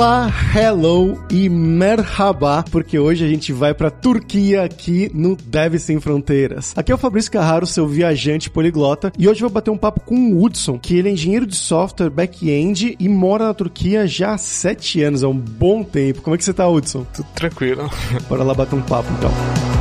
Olá, hello e merhaba, porque hoje a gente vai pra Turquia aqui no Deve Sem Fronteiras. Aqui é o Fabrício Carraro, seu viajante poliglota, e hoje eu vou bater um papo com o Hudson, que ele é engenheiro de software back-end e mora na Turquia já há sete anos, é um bom tempo. Como é que você tá, Hudson? Tudo tranquilo. Bora lá bater um papo então.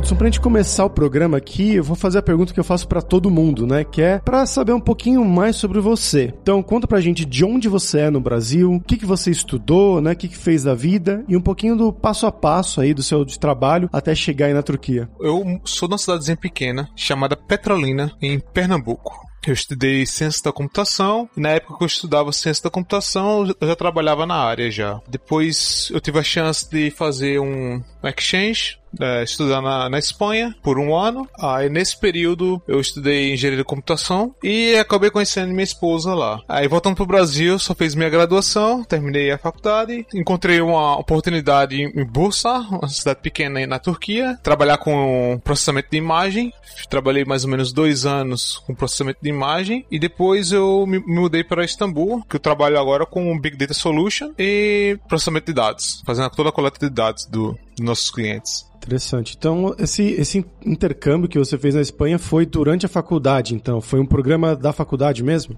Hudson, pra gente começar o programa aqui, eu vou fazer a pergunta que eu faço para todo mundo, né? Que é pra saber um pouquinho mais sobre você. Então, conta pra gente de onde você é no Brasil, o que, que você estudou, né? O que, que fez da vida e um pouquinho do passo a passo aí do seu trabalho até chegar aí na Turquia. Eu sou de uma cidadezinha pequena chamada Petrolina, em Pernambuco. Eu estudei ciência da computação e na época que eu estudava ciência da computação eu já trabalhava na área já. Depois eu tive a chance de fazer um exchange é, estudar na, na Espanha por um ano. Aí nesse período eu estudei engenharia de computação e acabei conhecendo minha esposa lá. Aí voltando pro Brasil, só fiz minha graduação, terminei a faculdade, encontrei uma oportunidade em Bursa, uma cidade pequena na Turquia, trabalhar com processamento de imagem. Trabalhei mais ou menos dois anos com processamento de imagem e depois eu me mudei para Istambul, que eu trabalho agora com Big Data Solution e processamento de dados, fazendo toda a coleta de dados do, dos nossos clientes. Interessante. Então, esse, esse intercâmbio que você fez na Espanha foi durante a faculdade, então? Foi um programa da faculdade mesmo?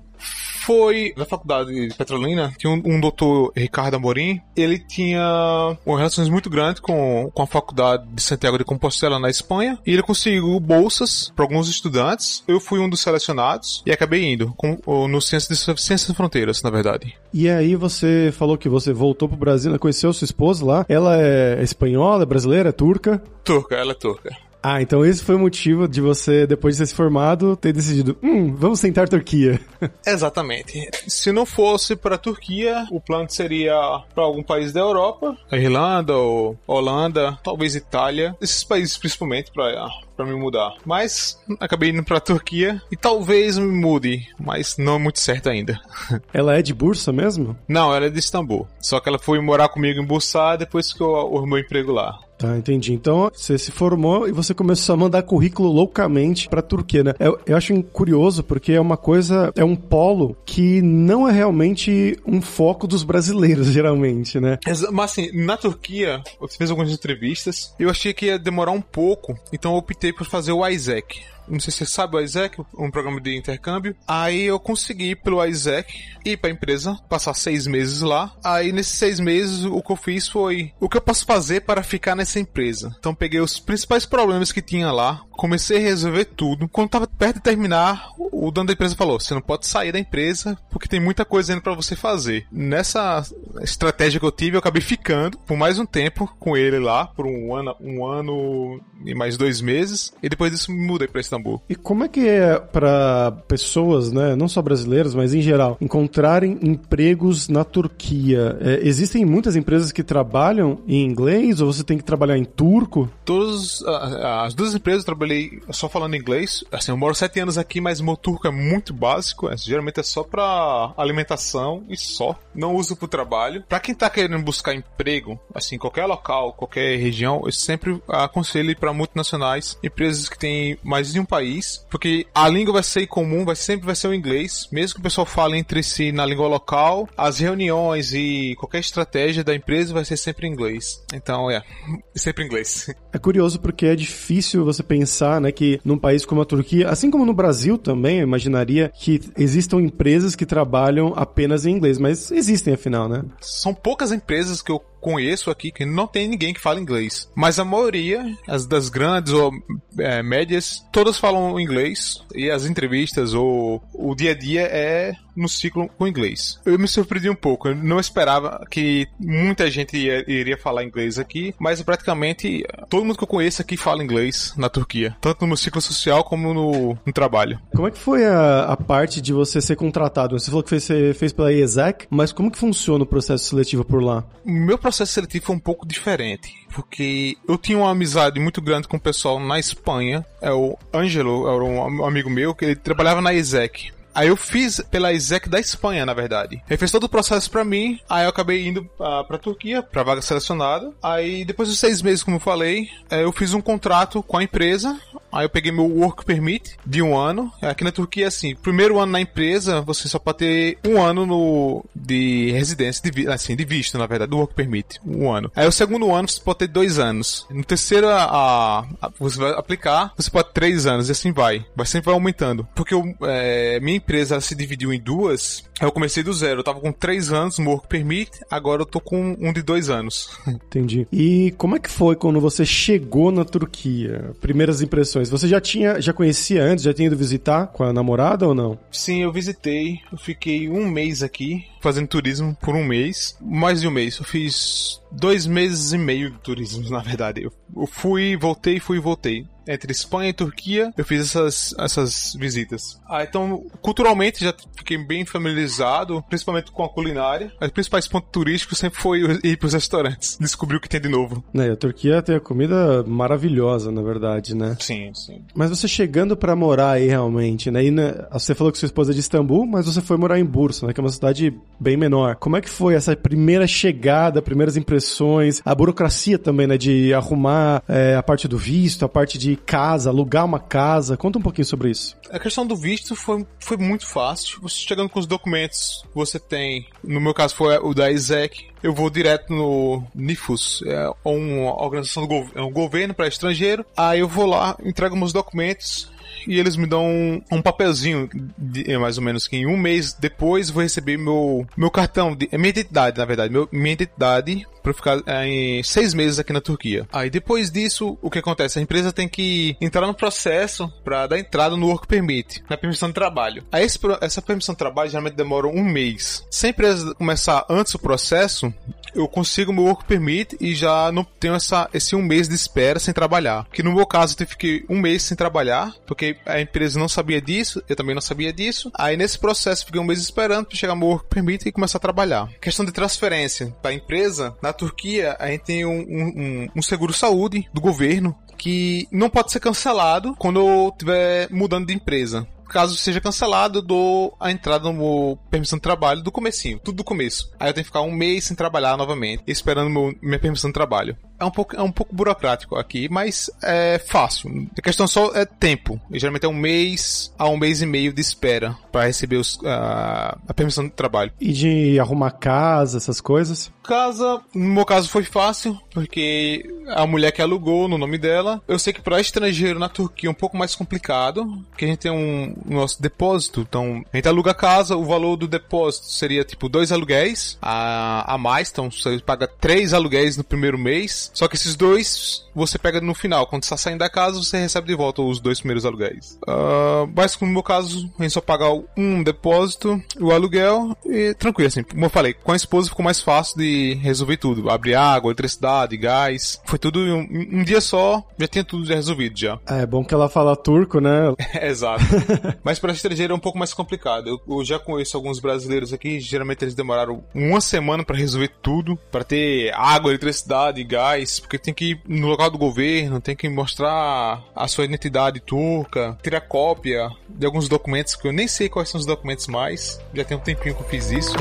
Foi da faculdade de Petrolina, tinha um, um doutor Ricardo Amorim, ele tinha uma relações muito grande com, com a faculdade de Santiago de Compostela na Espanha, e ele conseguiu bolsas para alguns estudantes. Eu fui um dos selecionados e acabei indo com, no Ciência de Ciências de Fronteiras, na verdade. E aí você falou que você voltou pro Brasil, né? conheceu sua esposa lá. Ela é espanhola, é brasileira, é turca? Turca, ela é turca. Ah, então esse foi o motivo de você, depois de ter se formado, ter decidido, hum, vamos tentar Turquia. Exatamente. Se não fosse para Turquia, o plano seria para algum país da Europa, a Irlanda ou Holanda, talvez Itália, esses países principalmente para para me mudar. Mas acabei indo para Turquia e talvez me mude, mas não é muito certo ainda. Ela é de Bursa mesmo? Não, ela é de Istambul. Só que ela foi morar comigo em Bursa depois que eu arrumei emprego lá. Tá, entendi. Então, você se formou e você começou a mandar currículo loucamente pra Turquia, né? Eu, eu acho curioso porque é uma coisa, é um polo que não é realmente um foco dos brasileiros, geralmente, né? Mas assim, na Turquia, eu fiz algumas entrevistas, eu achei que ia demorar um pouco, então eu optei por fazer o Isaac não sei se você sabe o Isaac, um programa de intercâmbio. Aí eu consegui pelo Isaac ir pra empresa, passar seis meses lá. Aí nesses seis meses o que eu fiz foi o que eu posso fazer para ficar nessa empresa. Então peguei os principais problemas que tinha lá, comecei a resolver tudo. Quando tava perto de terminar, o dono da empresa falou: você não pode sair da empresa porque tem muita coisa ainda para você fazer. Nessa estratégia que eu tive, eu acabei ficando por mais um tempo com ele lá, por um ano, um ano e mais dois meses. E depois disso me mudei para Istambul. E como é que é para pessoas, né, não só brasileiras, mas em geral, encontrarem empregos na Turquia? É, existem muitas empresas que trabalham em inglês ou você tem que trabalhar em turco? Todas as duas empresas eu trabalhei só falando inglês. Assim, eu moro sete anos aqui, mas meu turco é muito básico. É, geralmente é só para alimentação e só. Não uso pro trabalho. Para quem tá querendo buscar emprego, assim, qualquer local, qualquer região, eu sempre aconselho para multinacionais, empresas que têm mais de um país, porque a língua vai ser comum, vai sempre vai ser o inglês, mesmo que o pessoal fale entre si na língua local, as reuniões e qualquer estratégia da empresa vai ser sempre em inglês. Então, é, sempre em inglês. É curioso porque é difícil você pensar, né, que num país como a Turquia, assim como no Brasil também, eu imaginaria que existam empresas que trabalham apenas em inglês, mas existem afinal, né? São poucas empresas que eu conheço aqui que não tem ninguém que fala inglês. Mas a maioria, as das grandes ou é, médias, todas falam inglês. E as entrevistas ou o dia a dia é no ciclo com inglês. Eu me surpreendi um pouco. Eu não esperava que muita gente ia, iria falar inglês aqui, mas praticamente todo mundo que eu conheço aqui fala inglês na Turquia, tanto no ciclo social como no, no trabalho. Como é que foi a, a, parte de você ser contratado? Você falou que você fez pela ESAC, mas como que funciona o processo seletivo por lá? Meu processo processo seletivo foi um pouco diferente, porque eu tinha uma amizade muito grande com o pessoal na Espanha. É o Ângelo, era um amigo meu, que ele trabalhava na ESEC. Aí eu fiz pela ISEC da Espanha, na verdade. Ele fez todo o processo para mim, aí eu acabei indo uh, pra Turquia, pra vaga selecionada. Aí depois de seis meses, como eu falei, eh, eu fiz um contrato com a empresa Aí eu peguei meu work permit de um ano. Aqui na Turquia, assim, primeiro ano na empresa, você só pode ter um ano no, de residência, de, assim, de visto, na verdade, do work permit. Um ano. Aí o segundo ano você pode ter dois anos. No terceiro, a, a você vai aplicar, você pode ter três anos e assim vai. Vai sempre vai aumentando. Porque eu, é, minha empresa se dividiu em duas. Eu comecei do zero. Eu tava com três anos no work permit, agora eu tô com um de dois anos. Entendi. E como é que foi quando você chegou na Turquia? Primeiras impressões. Você já tinha, já conhecia antes, já tinha ido visitar com a namorada ou não? Sim, eu visitei. Eu fiquei um mês aqui fazendo turismo por um mês. Mais de um mês. Eu fiz dois meses e meio de turismo, na verdade. Eu fui, voltei, fui e voltei entre Espanha e Turquia, eu fiz essas, essas visitas. Ah, então, culturalmente já fiquei bem familiarizado, principalmente com a culinária. Os principais pontos turísticos sempre foi ir para os restaurantes, descobrir o que tem de novo. É, a Turquia tem a comida maravilhosa, na verdade, né? Sim, sim. Mas você chegando para morar aí realmente, né? E, né? Você falou que sua esposa é de Istambul, mas você foi morar em Bursa, né? Que é uma cidade bem menor. Como é que foi essa primeira chegada, primeiras impressões, a burocracia também, né? De arrumar é, a parte do visto, a parte de casa, alugar uma casa. Conta um pouquinho sobre isso. A questão do visto foi, foi muito fácil. Você chegando com os documentos, você tem, no meu caso foi o da ISEC, eu vou direto no NIFUS, é uma organização do é um governo para estrangeiro. Aí eu vou lá, entrego meus documentos, e eles me dão um, um papelzinho, de, é, mais ou menos que em um mês depois vou receber meu, meu cartão, de, é minha identidade, na verdade, meu, minha identidade para ficar é, em seis meses aqui na Turquia. Aí depois disso, o que acontece? A empresa tem que entrar no processo para dar entrada no Work Permit, na permissão de trabalho. Aí esse, essa permissão de trabalho geralmente demora um mês. Se a empresa começar antes o processo, eu consigo meu Work Permit e já não tenho essa, esse um mês de espera sem trabalhar. Que no meu caso eu fiquei um mês sem trabalhar, porque a empresa não sabia disso, eu também não sabia disso. Aí nesse processo fiquei um mês esperando para chegar meu Work Permit e começar a trabalhar. Questão de transferência para a empresa, na Turquia, a gente tem um, um, um seguro saúde do governo que não pode ser cancelado quando eu estiver mudando de empresa caso seja cancelado, eu dou a entrada no permissão de trabalho do comecinho, tudo do começo. Aí eu tenho que ficar um mês sem trabalhar novamente, esperando meu, minha permissão de trabalho. É um, pouco, é um pouco burocrático aqui, mas é fácil. A questão só é tempo. E, geralmente é um mês a um mês e meio de espera para receber os, uh, a permissão de trabalho. E de arrumar casa, essas coisas? Casa, no meu caso foi fácil, porque a mulher que alugou no nome dela. Eu sei que para estrangeiro na Turquia é um pouco mais complicado, porque a gente tem um nosso depósito. Então, a gente aluga a casa, o valor do depósito seria tipo dois aluguéis a, a mais. Então, você paga três aluguéis no primeiro mês. Só que esses dois você pega no final. Quando você está saindo da casa, você recebe de volta os dois primeiros aluguéis. Uh, mas no meu caso, a gente só paga um depósito, o aluguel e tranquilo assim. Como eu falei, com a esposa ficou mais fácil de resolver tudo. Abrir água, eletricidade, gás. Foi tudo em um, um dia só, já tinha tudo resolvido já. É bom que ela fala turco, né? Exato. mas para estrangeiro é um pouco mais complicado. Eu, eu, já conheço alguns brasileiros aqui, geralmente eles demoraram uma semana para resolver tudo, para ter água, eletricidade, gás, porque tem que ir no local do governo, tem que mostrar a sua identidade turca, tirar cópia de alguns documentos que eu nem sei quais são os documentos mais. Já tem um tempinho que eu fiz isso.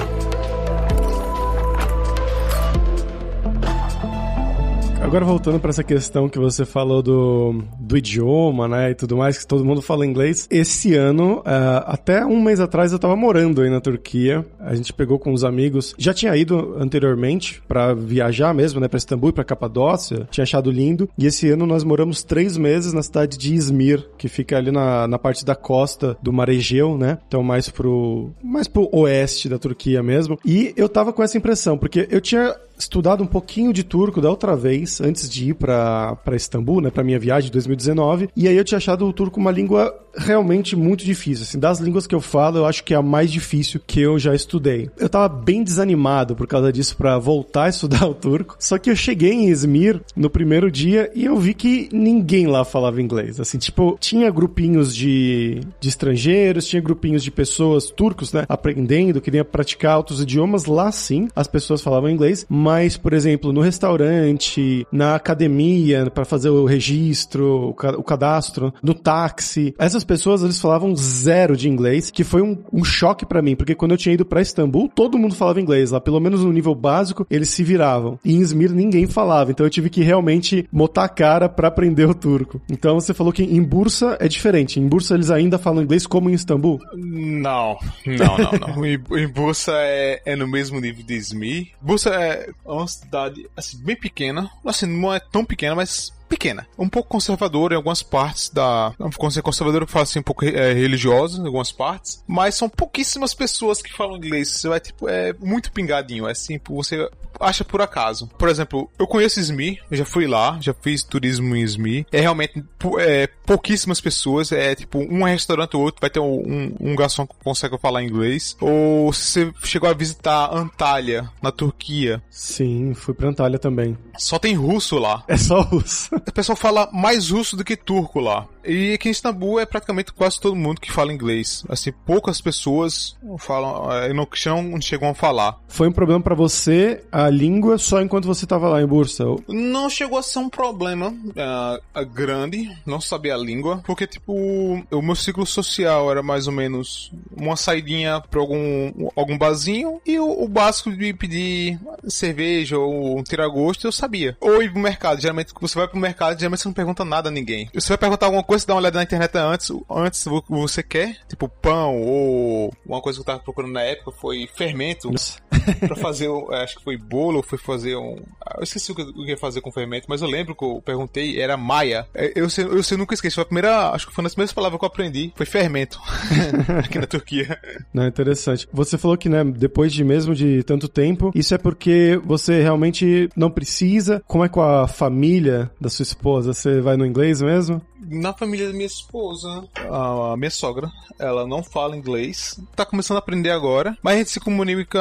Agora voltando para essa questão que você falou do, do idioma, né, e tudo mais, que todo mundo fala inglês. Esse ano, uh, até um mês atrás, eu tava morando aí na Turquia. A gente pegou com os amigos. Já tinha ido anteriormente para viajar mesmo, né, para Istambul e para Capadócia. Tinha achado lindo. E esse ano nós moramos três meses na cidade de Izmir, que fica ali na, na parte da costa do Mar Egeu, né? Então mais pro mais pro oeste da Turquia mesmo. E eu tava com essa impressão, porque eu tinha estudado um pouquinho de turco da outra vez, antes de ir para Istambul, né, para minha viagem de 2019, e aí eu tinha achado o turco uma língua realmente muito difícil. Assim, das línguas que eu falo, eu acho que é a mais difícil que eu já estudei. Eu tava bem desanimado por causa disso para voltar a estudar o turco, só que eu cheguei em Izmir no primeiro dia e eu vi que ninguém lá falava inglês. Assim, tipo, tinha grupinhos de, de estrangeiros, tinha grupinhos de pessoas turcos, né, aprendendo, queriam praticar outros idiomas. Lá sim, as pessoas falavam inglês, mas mas, por exemplo, no restaurante, na academia, para fazer o registro, o, ca o, cadastro, no táxi, essas pessoas eles falavam zero de inglês, que foi um, um choque para mim, porque quando eu tinha ido para Istambul, todo mundo falava inglês lá, pelo menos no nível básico, eles se viravam. E em Izmir ninguém falava, então eu tive que realmente botar a cara para aprender o turco. Então você falou que em Bursa é diferente. Em Bursa eles ainda falam inglês como em Istambul? Não, não, não, não. em, Bursa é, é no mesmo nível de Izmir. Bursa é uma cidade assim, bem pequena. Assim, não é tão pequena, mas pequena. Um pouco conservadora em algumas partes da. Conservadora que fala assim, um pouco é, religiosa em algumas partes. Mas são pouquíssimas pessoas que falam inglês. Você vai, tipo, é muito pingadinho. É assim, você acha por acaso. Por exemplo, eu conheço Izmir, eu já fui lá, já fiz turismo em Izmir. É realmente é, pouquíssimas pessoas, é tipo um restaurante ou outro, vai ter um, um garçom que consegue falar inglês. Ou se você chegou a visitar Antalya, na Turquia. Sim, fui pra Antalya também. Só tem russo lá. É só russo. O pessoal fala mais russo do que turco lá. E aqui em Istambul é praticamente quase todo mundo que fala inglês. Assim, poucas pessoas falam, eh, não, não chegam a falar. Foi um problema para você a língua só enquanto você estava lá em Bursa? Não chegou a ser um problema uh, grande, não sabia a língua, porque tipo, o meu ciclo social era mais ou menos uma saidinha pra algum, algum barzinho e o, o básico de pedir cerveja ou um tiragosto eu sabia. Ou ir pro mercado, geralmente você vai pro mercado, geralmente você não pergunta nada a ninguém. Você vai perguntar alguma coisa, dá uma olhada na internet antes, antes você quer, tipo pão ou uma coisa que eu tava procurando na época foi fermento para fazer, acho que foi bolo, foi fazer um, ah, eu esqueci o que eu ia fazer com fermento, mas eu lembro que eu perguntei, era maia. É, eu sei, eu sei, nunca esqueci, foi a primeira, acho que foi uma das primeiras palavras que eu aprendi, foi fermento aqui na Turquia. Não, interessante. Você falou que, né, depois de mesmo de tanto tempo, isso é porque você realmente não precisa. Como é com a família da sua esposa? Você vai no inglês mesmo? Na família da minha esposa, a minha sogra, ela não fala inglês, tá começando a aprender agora, mas a gente se comunica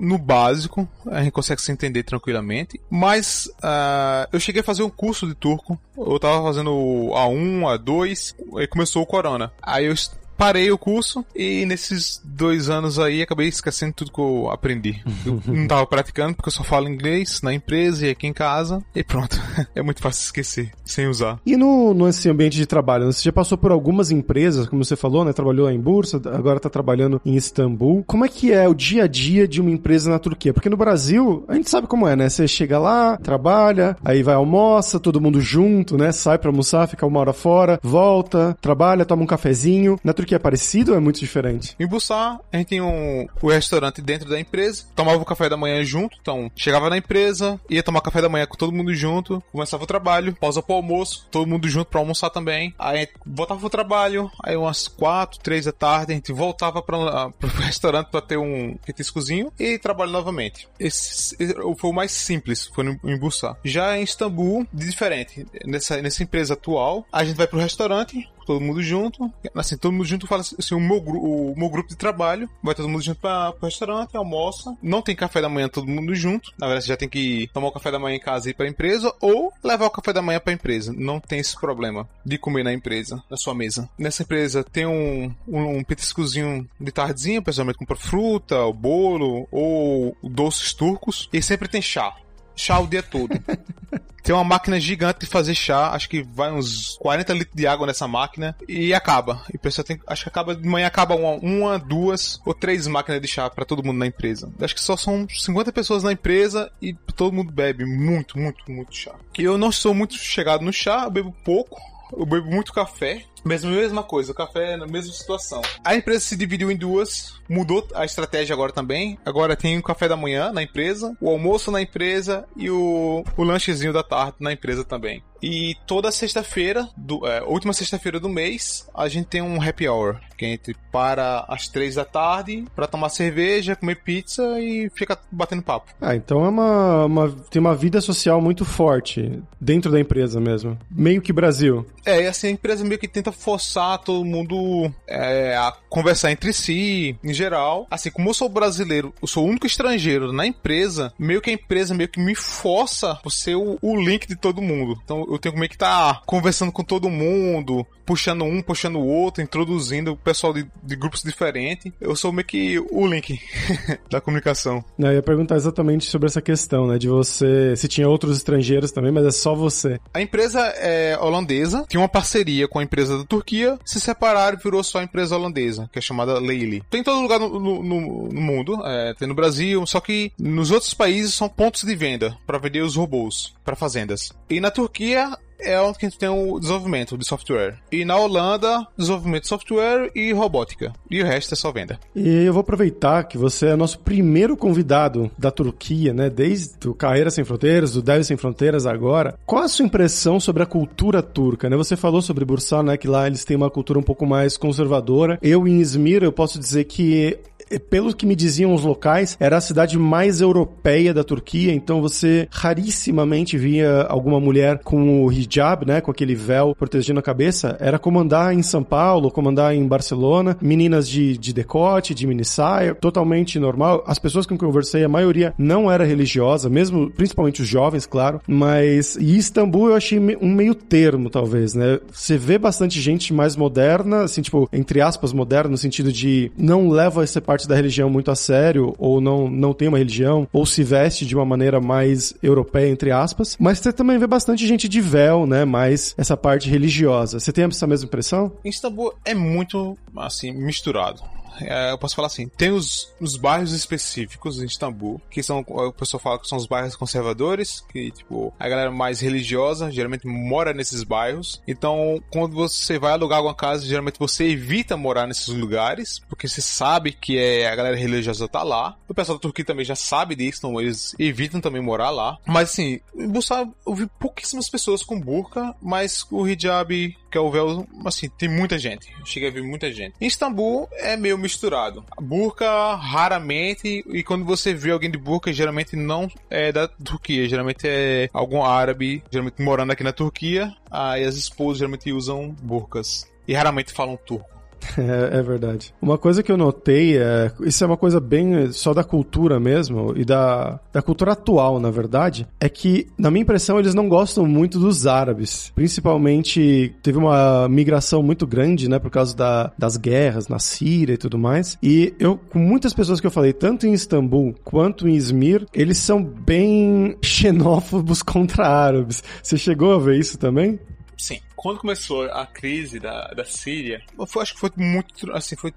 no básico, a gente consegue se entender tranquilamente. Mas uh, eu cheguei a fazer um curso de turco, eu tava fazendo A1, A2, e começou o corona. Aí eu parei o curso e nesses dois anos aí acabei esquecendo tudo que eu aprendi. Eu não tava praticando porque eu só falo inglês na empresa e aqui em casa e pronto. É muito fácil esquecer, sem usar. E no, nesse ambiente de trabalho, você já passou por algumas empresas, como você falou, né? Trabalhou em Bursa, agora tá trabalhando em Istambul. Como é que é o dia a dia de uma empresa na Turquia? Porque no Brasil, a gente sabe como é, né? Você chega lá, trabalha, aí vai almoça, todo mundo junto, né? Sai pra almoçar, fica uma hora fora, volta, trabalha, toma um cafezinho. Na Turquia é parecido ou é muito diferente? Em Bussá, a gente tinha um, o restaurante dentro da empresa, tomava o café da manhã junto, então chegava na empresa, ia tomar café da manhã com todo mundo junto, começava o trabalho, pausa pro almoço, todo mundo junto para almoçar também. Aí voltava pro trabalho, aí umas quatro, três da tarde, a gente voltava para pro restaurante para ter um petiscozinho e trabalho novamente. Esse, esse, foi o mais simples, foi em Bussá. Já em Istambul, diferente. Nessa, nessa empresa atual, a gente vai pro restaurante, todo mundo junto. Assim, todo mundo junto fala assim, o meu, o meu grupo de trabalho, vai todo mundo junto para o restaurante, almoça. Não tem café da manhã todo mundo junto. Na verdade, você já tem que tomar o café da manhã em casa e ir para a empresa ou levar o café da manhã para a empresa. Não tem esse problema de comer na empresa, na sua mesa. Nessa empresa tem um, um, um petiscozinho de tardezinha, o pessoal compra fruta, o bolo ou doces turcos. E sempre tem chá chá o dia todo. Tem uma máquina gigante de fazer chá, acho que vai uns 40 litros de água nessa máquina e acaba. E o pessoal tem, acho que acaba de manhã acaba uma, uma duas ou três máquinas de chá para todo mundo na empresa. Acho que só são 50 pessoas na empresa e todo mundo bebe muito, muito, muito chá. Eu não sou muito chegado no chá, eu bebo pouco, eu bebo muito café. Mesma, mesma coisa, o café é na mesma situação. A empresa se dividiu em duas, mudou a estratégia agora também. Agora tem o café da manhã na empresa, o almoço na empresa e o, o lanchezinho da tarde na empresa também. E toda sexta-feira, é, última sexta-feira do mês, a gente tem um happy hour, que a gente para às três da tarde para tomar cerveja, comer pizza e fica batendo papo. Ah, então é uma, uma, tem uma vida social muito forte dentro da empresa mesmo. Meio que Brasil. É, e assim, a empresa meio que tenta forçar todo mundo é, a conversar entre si, em geral. Assim, como eu sou brasileiro, eu sou o único estrangeiro na empresa, meio que a empresa meio que me força a ser o, o link de todo mundo. Então eu tenho meio que estar tá conversando com todo mundo, puxando um, puxando o outro, introduzindo o pessoal de, de grupos diferentes. Eu sou meio que o link da comunicação. Eu ia perguntar exatamente sobre essa questão, né? De você. Se tinha outros estrangeiros também, mas é só você. A empresa é holandesa, tinha uma parceria com a empresa da Turquia, se separaram e virou só a empresa holandesa, que é chamada Leili. Tem em todo lugar no, no, no mundo, é, tem no Brasil, só que nos outros países são pontos de venda para vender os robôs para fazendas. E na Turquia é onde a gente tem o desenvolvimento de software. E na Holanda, desenvolvimento de software e robótica. E o resto é só venda. E eu vou aproveitar que você é nosso primeiro convidado da Turquia, né? Desde o Carreira Sem Fronteiras, do Deve Sem Fronteiras agora. Qual a sua impressão sobre a cultura turca, né? Você falou sobre Bursa, né? Que lá eles têm uma cultura um pouco mais conservadora. Eu, em Izmir, eu posso dizer que pelo que me diziam os locais, era a cidade mais europeia da Turquia, então você rarissimamente via alguma mulher com o hijab, né, com aquele véu protegendo a cabeça. Era comandar em São Paulo, comandar em Barcelona, meninas de, de decote, de mini saia, totalmente normal. As pessoas com quem eu conversei, a maioria não era religiosa, mesmo, principalmente os jovens, claro, mas e Istambul eu achei um meio termo, talvez, né? Você vê bastante gente mais moderna, assim, tipo, entre aspas, moderna, no sentido de não leva essa parte da religião muito a sério, ou não, não tem uma religião, ou se veste de uma maneira mais europeia, entre aspas. Mas você também vê bastante gente de véu, né? Mais essa parte religiosa. Você tem essa mesma impressão? Istambul é muito, assim, misturado eu posso falar assim, tem os, os bairros específicos em Istambul, que são, o pessoal fala que são os bairros conservadores, que, tipo, a galera mais religiosa geralmente mora nesses bairros. Então, quando você vai alugar alguma casa, geralmente você evita morar nesses lugares, porque você sabe que é, a galera religiosa tá lá. O pessoal da Turquia também já sabe disso, então eles evitam também morar lá. Mas, assim, Bussar, eu vi pouquíssimas pessoas com burca, mas o hijab, que é o véu, assim, tem muita gente. Cheguei a ver muita gente. Em Istambul é meio misturado. Burca, raramente, e quando você vê alguém de burca, geralmente não é da Turquia, geralmente é algum árabe, geralmente morando aqui na Turquia, aí as esposas geralmente usam burcas. E raramente falam turco. É, é, verdade. Uma coisa que eu notei é. Isso é uma coisa bem só da cultura mesmo, e da, da cultura atual, na verdade, é que, na minha impressão, eles não gostam muito dos árabes. Principalmente, teve uma migração muito grande, né, por causa da, das guerras na Síria e tudo mais. E eu, com muitas pessoas que eu falei, tanto em Istambul quanto em Izmir, eles são bem xenófobos contra árabes. Você chegou a ver isso também? Sim. Quando começou a crise da, da Síria, eu acho que foi muito, assim, foi,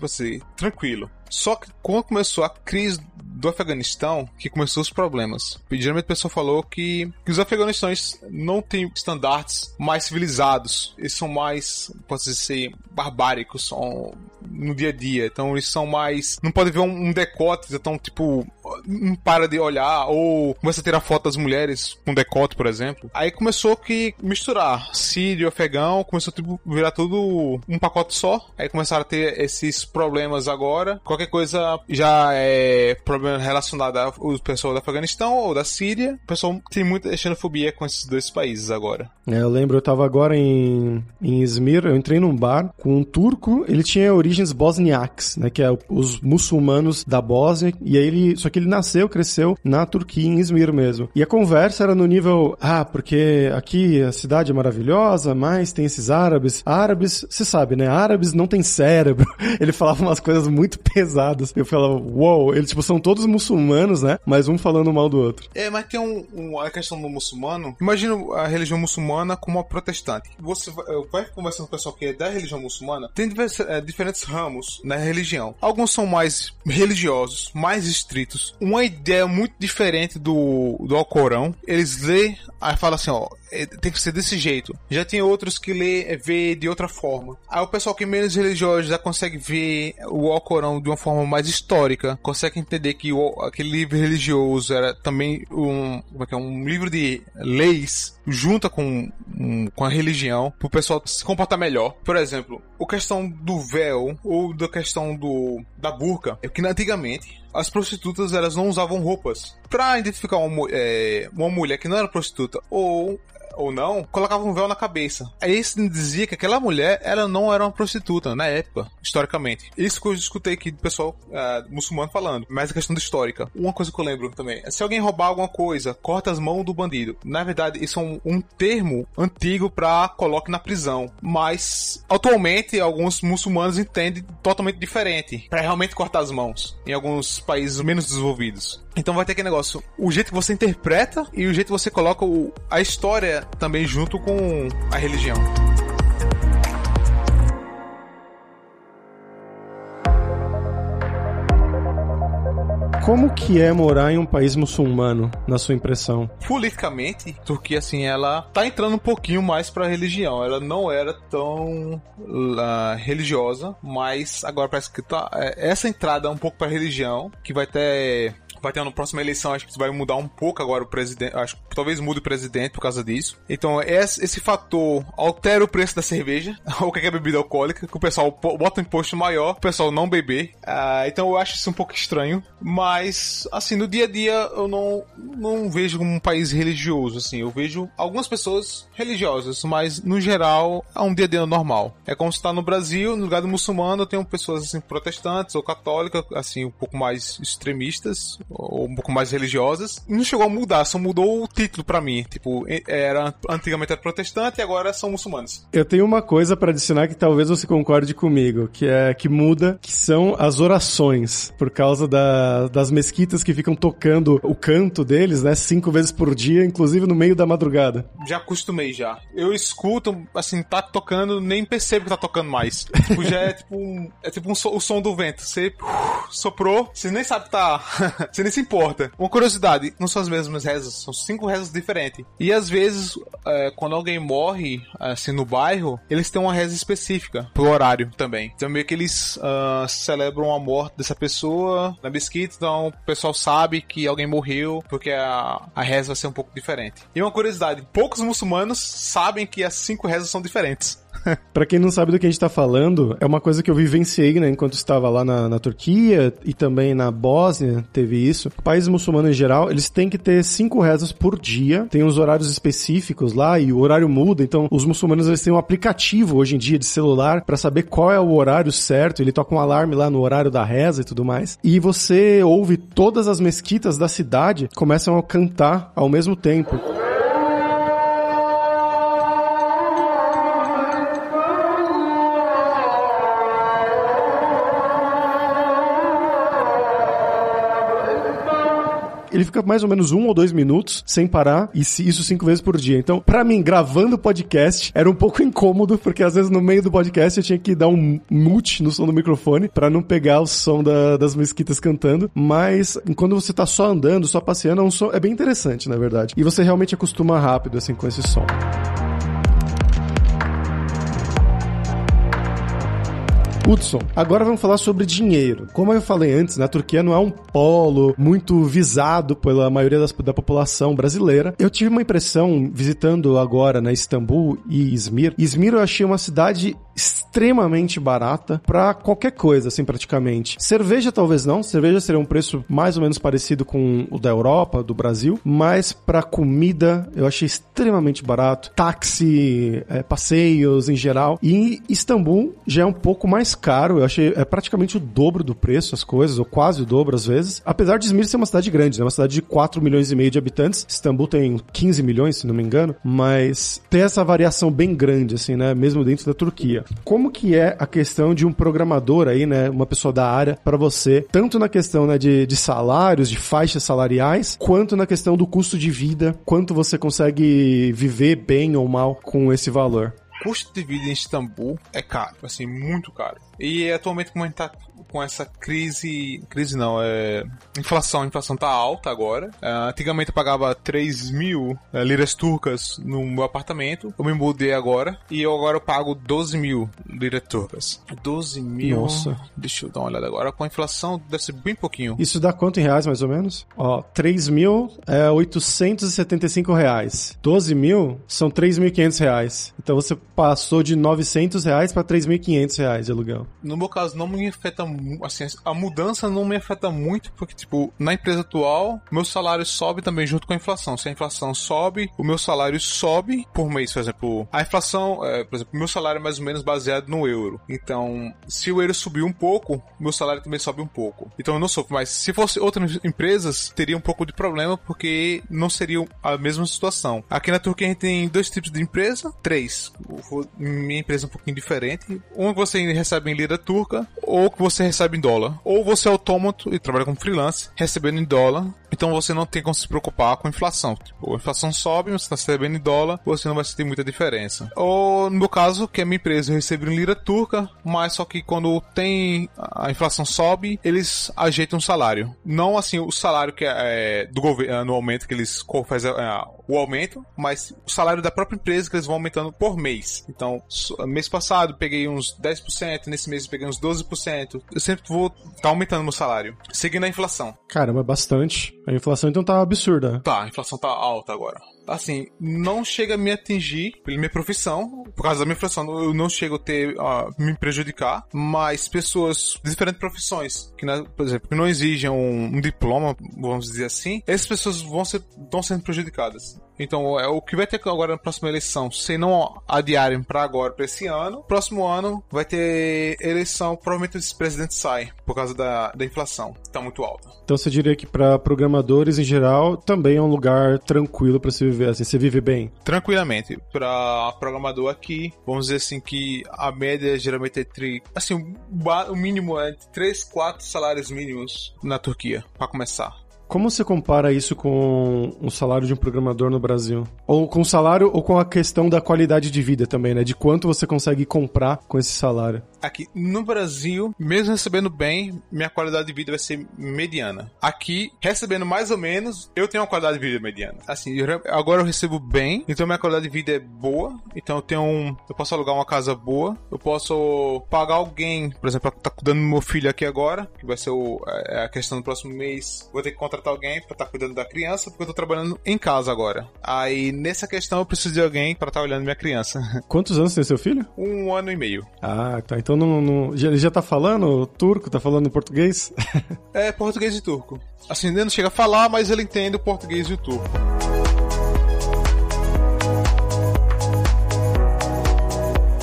fosse, tranquilo. Só que quando começou a crise do Afeganistão, que começou os problemas. Geralmente a pessoa falou que, que os afeganistães não têm estandartes mais civilizados. Eles são mais, posso dizer, barbáricos no dia a dia. Então eles são mais. Não pode ver um, um decote, então, tipo, não para de olhar, ou começa a tirar foto das mulheres com decote, por exemplo. Aí começou que misturar sírio, afegão, começou tipo, virar tudo um pacote só. Aí começaram a ter esses problemas agora. Qualquer coisa já é problema relacionado ao pessoal do Afeganistão ou da Síria. O pessoal tem muita xenofobia com esses dois países agora. É, eu lembro, eu tava agora em, em Izmir, eu entrei num bar com um turco, ele tinha origens bosniaques, né, que é os muçulmanos da Bósnia, e aí ele, só que ele nasceu, cresceu na Turquia, em Izmir mesmo. E a conversa era no nível, ah, porque aqui a cidade é maravilhosa, mas tem esses árabes. Árabes, você sabe, né, árabes não tem cérebro. Ele falava umas coisas muito pesadas. Eu falava, uou, wow. eles tipo são todos muçulmanos, né, mas um falando mal do outro. É, mas tem um, um a questão do muçulmano, imagina a religião muçulmana como uma protestante. Você vai, vai conversando com o pessoal que é da religião muçulmana, tem diversos, é, diferentes ramos na religião. Alguns são mais religiosos, mais estritos. Uma ideia muito diferente do, do Alcorão. Eles lê, aí fala assim, ó, tem que ser desse jeito. Já tem outros que lê, é, vê de outra forma. Aí o pessoal que é menos religioso já consegue ver o Alcorão de uma forma mais histórica, consegue entender que o, aquele livro religioso era também um, como é que é, um livro de leis junta com, um, com a religião para o pessoal se comportar melhor. Por exemplo, a questão do véu ou da questão do da burca, é que antigamente as prostitutas elas não usavam roupas para identificar uma, é, uma mulher que não era prostituta ou ou não, colocava um véu na cabeça. Aí isso dizia que aquela mulher, ela não era uma prostituta na época, historicamente. Isso que eu escutei aqui do pessoal uh, muçulmano falando, mas a questão da histórica. Uma coisa que eu lembro também, é se alguém roubar alguma coisa, corta as mãos do bandido. Na verdade, isso é um, um termo antigo para coloque na prisão, mas atualmente alguns muçulmanos entendem totalmente diferente, para realmente cortar as mãos em alguns países menos desenvolvidos. Então vai ter aquele negócio, o jeito que você interpreta e o jeito que você coloca o, a história também junto com a religião. Como que é morar em um país muçulmano, na sua impressão? Politicamente, Turquia, assim, ela tá entrando um pouquinho mais pra religião. Ela não era tão uh, religiosa, mas agora parece que tá. É, essa entrada um pouco pra religião, que vai ter vai ter na próxima eleição, acho que vai mudar um pouco agora o presidente, acho que talvez mude o presidente por causa disso. Então, esse, esse fator altera o preço da cerveja, ou qualquer bebida alcoólica, que o pessoal bota um imposto maior, o pessoal não beber. Uh, então, eu acho isso um pouco estranho, mas, assim, no dia a dia, eu não, não vejo um país religioso, assim, eu vejo algumas pessoas religiosas, mas, no geral, é um dia a dia normal. É como se está no Brasil, no lugar do muçulmano, eu tenho pessoas, assim, protestantes ou católicas, assim, um pouco mais extremistas, ou um pouco mais religiosas. Não chegou a mudar, só mudou o título para mim. Tipo, era antigamente era protestante e agora são muçulmanos. Eu tenho uma coisa para adicionar que talvez você concorde comigo, que é que muda, que são as orações, por causa da, das mesquitas que ficam tocando o canto deles, né, cinco vezes por dia, inclusive no meio da madrugada. Já acostumei já. Eu escuto, assim, tá tocando, nem percebo que tá tocando mais. Tipo, já é tipo um, é tipo um o som do vento. Você uh, soprou, você nem sabe que tá Você nem se importa. Uma curiosidade, não são as mesmas rezas, são cinco rezas diferentes. E às vezes, é, quando alguém morre, assim, no bairro, eles têm uma reza específica pro horário também. Então meio que eles uh, celebram a morte dessa pessoa na mesquita, então o pessoal sabe que alguém morreu, porque a, a reza vai ser um pouco diferente. E uma curiosidade, poucos muçulmanos sabem que as cinco rezas são diferentes. para quem não sabe do que a gente tá falando, é uma coisa que eu vivenciei, né, enquanto estava lá na, na Turquia e também na Bósnia, teve isso. Países muçulmanos em geral, eles têm que ter cinco rezas por dia, tem os horários específicos lá e o horário muda, então os muçulmanos eles têm um aplicativo hoje em dia de celular para saber qual é o horário certo, ele toca um alarme lá no horário da reza e tudo mais. E você ouve todas as mesquitas da cidade começam a cantar ao mesmo tempo. Ele fica mais ou menos um ou dois minutos sem parar, e isso cinco vezes por dia. Então, para mim, gravando podcast era um pouco incômodo, porque às vezes no meio do podcast eu tinha que dar um mute no som do microfone para não pegar o som da, das mesquitas cantando. Mas quando você tá só andando, só passeando, é, um som, é bem interessante, na verdade. E você realmente acostuma rápido, assim, com esse som. Hudson, agora vamos falar sobre dinheiro. Como eu falei antes, né, a Turquia não é um polo muito visado pela maioria das, da população brasileira. Eu tive uma impressão, visitando agora na né, Istambul e Izmir. Izmir eu achei uma cidade extremamente barata para qualquer coisa, assim, praticamente. Cerveja talvez não, cerveja seria um preço mais ou menos parecido com o da Europa, do Brasil, mas para comida eu achei extremamente barato. Táxi, é, passeios em geral. E Istambul já é um pouco mais caro, eu achei é praticamente o dobro do preço as coisas, ou quase o dobro às vezes. Apesar de Izmir ser uma cidade grande, né? Uma cidade de 4 milhões e meio de habitantes. Istambul tem 15 milhões, se não me engano, mas tem essa variação bem grande, assim, né? Mesmo dentro da Turquia. Como que é a questão de um programador aí, né? Uma pessoa da área para você, tanto na questão né, de, de salários, de faixas salariais, quanto na questão do custo de vida, quanto você consegue viver bem ou mal com esse valor? custo de vida em Istambul é caro, assim, muito caro. E atualmente, como a gente tá com essa crise. Crise não, é. Inflação. A inflação tá alta agora. Uh, antigamente eu pagava 3 mil uh, liras turcas no meu apartamento. Eu me mudei agora. E eu agora eu pago 12 mil liras turcas. 12 mil. Nossa. Deixa eu dar uma olhada agora. Com a inflação deve ser bem pouquinho. Isso dá quanto em reais, mais ou menos? Ó, 3 mil é 875 reais. 12 mil são 3.500 reais. Então você passou de 900 reais para 3.500 reais de aluguel. No meu caso, não me afeta assim, a mudança não me afeta muito, porque, tipo, na empresa atual, meu salário sobe também junto com a inflação. Se a inflação sobe, o meu salário sobe por mês, por exemplo. A inflação, é, por exemplo, meu salário é mais ou menos baseado no euro. Então, se o euro subir um pouco, meu salário também sobe um pouco. Então eu não sofro, mas se fosse outras empresas, teria um pouco de problema, porque não seria a mesma situação. Aqui na Turquia a gente tem dois tipos de empresa, três. Minha empresa é um pouquinho diferente. Um que você recebe em lira turca, ou que você recebe em dólar. Ou você é autômato e trabalha como freelance, recebendo em dólar. Então você não tem como se preocupar com a inflação. Tipo, a inflação sobe, você está recebendo em dólar, você não vai sentir muita diferença. Ou no meu caso, que é minha empresa, eu recebo em lira turca, mas só que quando tem a inflação sobe, eles ajeitam o salário. Não assim o salário que é, é do governo anualmente que eles fazem é, o aumento, mas o salário da própria empresa que eles vão aumentando por mês. Então, mês passado peguei uns 10%, nesse mês peguei uns 12%. Eu sempre vou estar tá aumentando meu salário, seguindo a inflação. Caramba, bastante. A inflação então tá absurda. Tá, a inflação tá alta agora assim, não chega a me atingir pela minha profissão, por causa da minha profissão, eu não chego a ter, a me prejudicar, mas pessoas de diferentes profissões, que, por exemplo, que não exigem um, um diploma, vamos dizer assim, essas pessoas vão ser, estão sendo prejudicadas. Então, é o que vai ter agora na próxima eleição, se não adiarem para agora, para esse ano, próximo ano vai ter eleição, provavelmente esse presidente sai por causa da, da inflação, está muito alta. Então, você diria que para programadores em geral também é um lugar tranquilo para se viver, assim, você vive bem? Tranquilamente. Para programador aqui, vamos dizer assim que a média geralmente é entre, assim, o mínimo é entre 3, 4 salários mínimos na Turquia, para começar. Como você compara isso com o salário de um programador no Brasil? Ou com o salário ou com a questão da qualidade de vida também, né? De quanto você consegue comprar com esse salário? Aqui no Brasil, mesmo recebendo bem, minha qualidade de vida vai ser mediana. Aqui, recebendo mais ou menos, eu tenho uma qualidade de vida mediana. Assim, eu, agora eu recebo bem, então minha qualidade de vida é boa. Então eu tenho um, eu posso alugar uma casa boa, eu posso pagar alguém, por exemplo, tá cuidando do meu filho aqui agora, que vai ser o, é, a questão do próximo mês. Vou ter que contratar alguém para estar tá cuidando da criança, porque eu tô trabalhando em casa agora. Aí nessa questão eu preciso de alguém para estar tá olhando minha criança. Quantos anos tem seu filho? Um ano e meio. Ah, tá. Então não, não já, ele já tá falando turco, tá falando português? é, português e turco. Assim, ele não chega a falar, mas ele entende o português e o turco.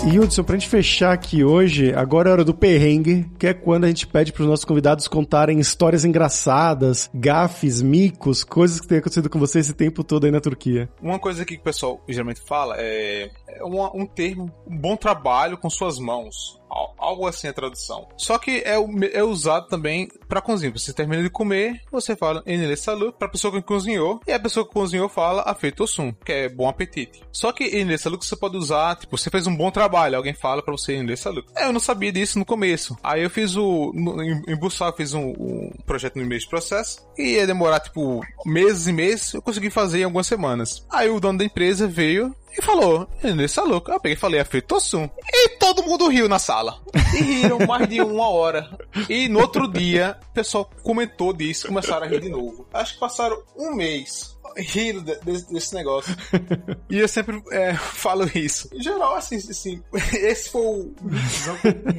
E Hudson, pra gente fechar aqui hoje, agora é hora do perrengue, que é quando a gente pede pros nossos convidados contarem histórias engraçadas, gafes, micos, coisas que têm acontecido com você esse tempo todo aí na Turquia. Uma coisa que o pessoal geralmente fala é, é um, um termo, um bom trabalho com suas mãos algo assim a tradução. Só que é, é usado também para cozinha. Você termina de comer, você fala Enele Salut pra pessoa que cozinhou, e a pessoa que cozinhou fala Afeitosum, que é bom apetite. Só que Enele Salut você pode usar, tipo, você fez um bom trabalho, alguém fala para você Enele Salut. Eu não sabia disso no começo. Aí eu fiz o. No, em, em Bussal, eu fiz um, um, projeto no meio de processo, e ia demorar, tipo, meses e meses, eu consegui fazer em algumas semanas. Aí o dono da empresa veio e falou, Enele louco. Eu peguei e falei Afeitosum. E todo mundo riu na sala. E riram mais de uma hora. E no outro dia, o pessoal comentou disso, começaram a rir de novo. Acho que passaram um mês rindo desse, desse negócio. e eu sempre é, falo isso. Em geral, assim, assim esse foi o,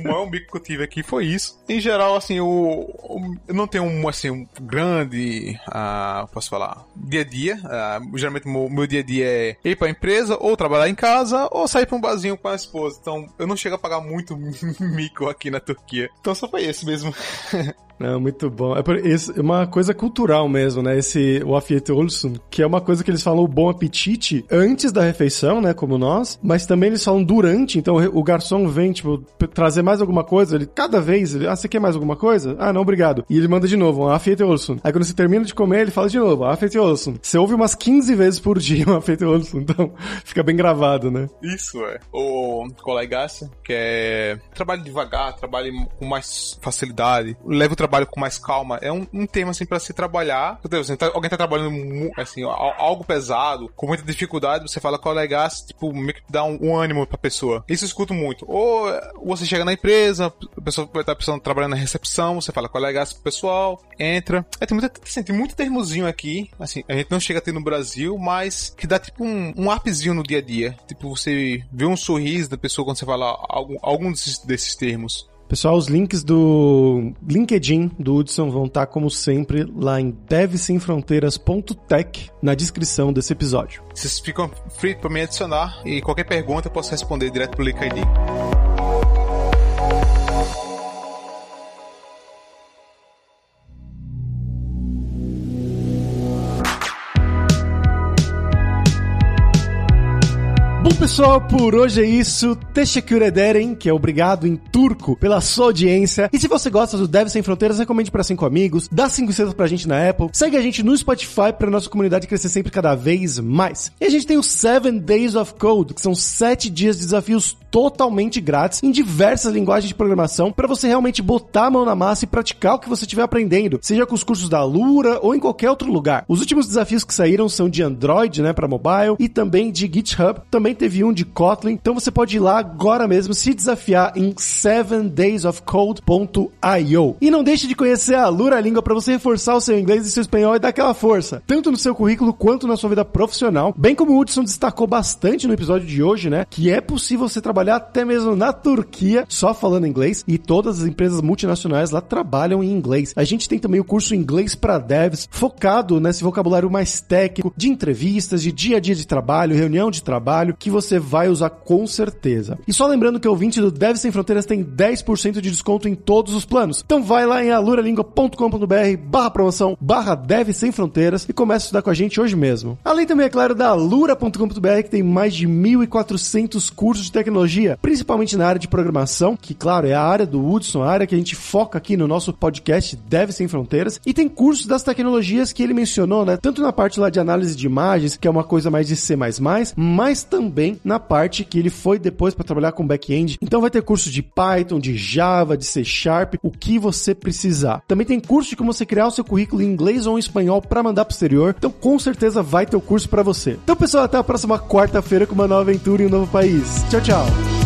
maior bico que eu tive aqui, foi isso. Em geral, assim, o, eu não tenho um, assim, um grande, uh, posso falar, dia a dia. Uh, geralmente, o meu dia a dia é ir pra empresa, ou trabalhar em casa, ou sair pra um barzinho com a esposa. Então, eu não chego a pagar muito mico aqui na Turquia. Então, só foi esse mesmo. Não, muito bom. É, é uma coisa cultural mesmo, né? Esse o Afiete Olson, que é uma coisa que eles falam o bom apetite antes da refeição, né? Como nós, mas também eles falam durante. Então o garçom vem, tipo, trazer mais alguma coisa. Ele, cada vez, ele, ah, você quer mais alguma coisa? Ah, não, obrigado. E ele manda de novo, um Afiete Olson. Aí quando você termina de comer, ele fala de novo, Afiete Olson. Você ouve umas 15 vezes por dia um Afiete Olson. Então fica bem gravado, né? Isso, é. O colega que é trabalho devagar, trabalho com mais facilidade. Leva o trabalho com mais calma, é um, um tema assim para se trabalhar. Deus, tá, alguém tá trabalhando assim, algo pesado, com muita dificuldade, você fala colegas, tipo, meio que dá um, um ânimo pra pessoa. Isso eu escuto muito. Ou você chega na empresa, a pessoa vai estar tá trabalhando na recepção, você fala colegas pro pessoal, entra. É, tem, muita, assim, tem muito termozinho aqui, assim, a gente não chega a ter no Brasil, mas que dá tipo um, um no dia a dia. Tipo, você vê um sorriso da pessoa quando você fala algum, algum desses, desses termos. Pessoal, os links do LinkedIn do Hudson vão estar, como sempre, lá em devsemfronteiras.tech na descrição desse episódio. Vocês ficam free para me adicionar e qualquer pergunta eu posso responder direto pro LinkedIn. Pessoal, por hoje é isso. Teşekkür ederim, que é obrigado em turco, pela sua audiência. E se você gosta do Deve Sem Fronteiras, recomende para cinco amigos, dá cinco estrelas pra gente na Apple, segue a gente no Spotify pra nossa comunidade crescer sempre cada vez mais. E a gente tem o Seven Days of Code, que são sete dias de desafios totalmente grátis em diversas linguagens de programação para você realmente botar a mão na massa e praticar o que você estiver aprendendo, seja com os cursos da Lura ou em qualquer outro lugar. Os últimos desafios que saíram são de Android, né, para mobile e também de GitHub. Também teve de Kotlin. Então você pode ir lá agora mesmo se desafiar em 7daysofcode.io. E não deixe de conhecer a Lura Língua para você reforçar o seu inglês e seu espanhol e dar aquela força, tanto no seu currículo quanto na sua vida profissional. Bem como o Hudson destacou bastante no episódio de hoje, né, que é possível você trabalhar até mesmo na Turquia só falando inglês e todas as empresas multinacionais lá trabalham em inglês. A gente tem também o curso Inglês para Devs, focado nesse vocabulário mais técnico de entrevistas, de dia a dia de trabalho, reunião de trabalho, que você vai usar com certeza. E só lembrando que o ouvinte do Devs Sem Fronteiras tem 10% de desconto em todos os planos. Então vai lá em aluralingua.com.br barra promoção barra Dev Sem Fronteiras e comece a estudar com a gente hoje mesmo. Além também, é claro, da alura.com.br que tem mais de 1.400 cursos de tecnologia principalmente na área de programação, que, claro, é a área do Hudson, a área que a gente foca aqui no nosso podcast Deve Sem Fronteiras, e tem cursos das tecnologias que ele mencionou, né? Tanto na parte lá de análise de imagens, que é uma coisa mais de C++, mas na parte que ele foi depois para trabalhar com back-end. Então vai ter curso de Python, de Java, de C Sharp, o que você precisar. Também tem curso de como você criar o seu currículo em inglês ou em espanhol para mandar pro exterior. Então com certeza vai ter o curso para você. Então pessoal, até a próxima quarta-feira com uma nova aventura em um novo país. Tchau, tchau.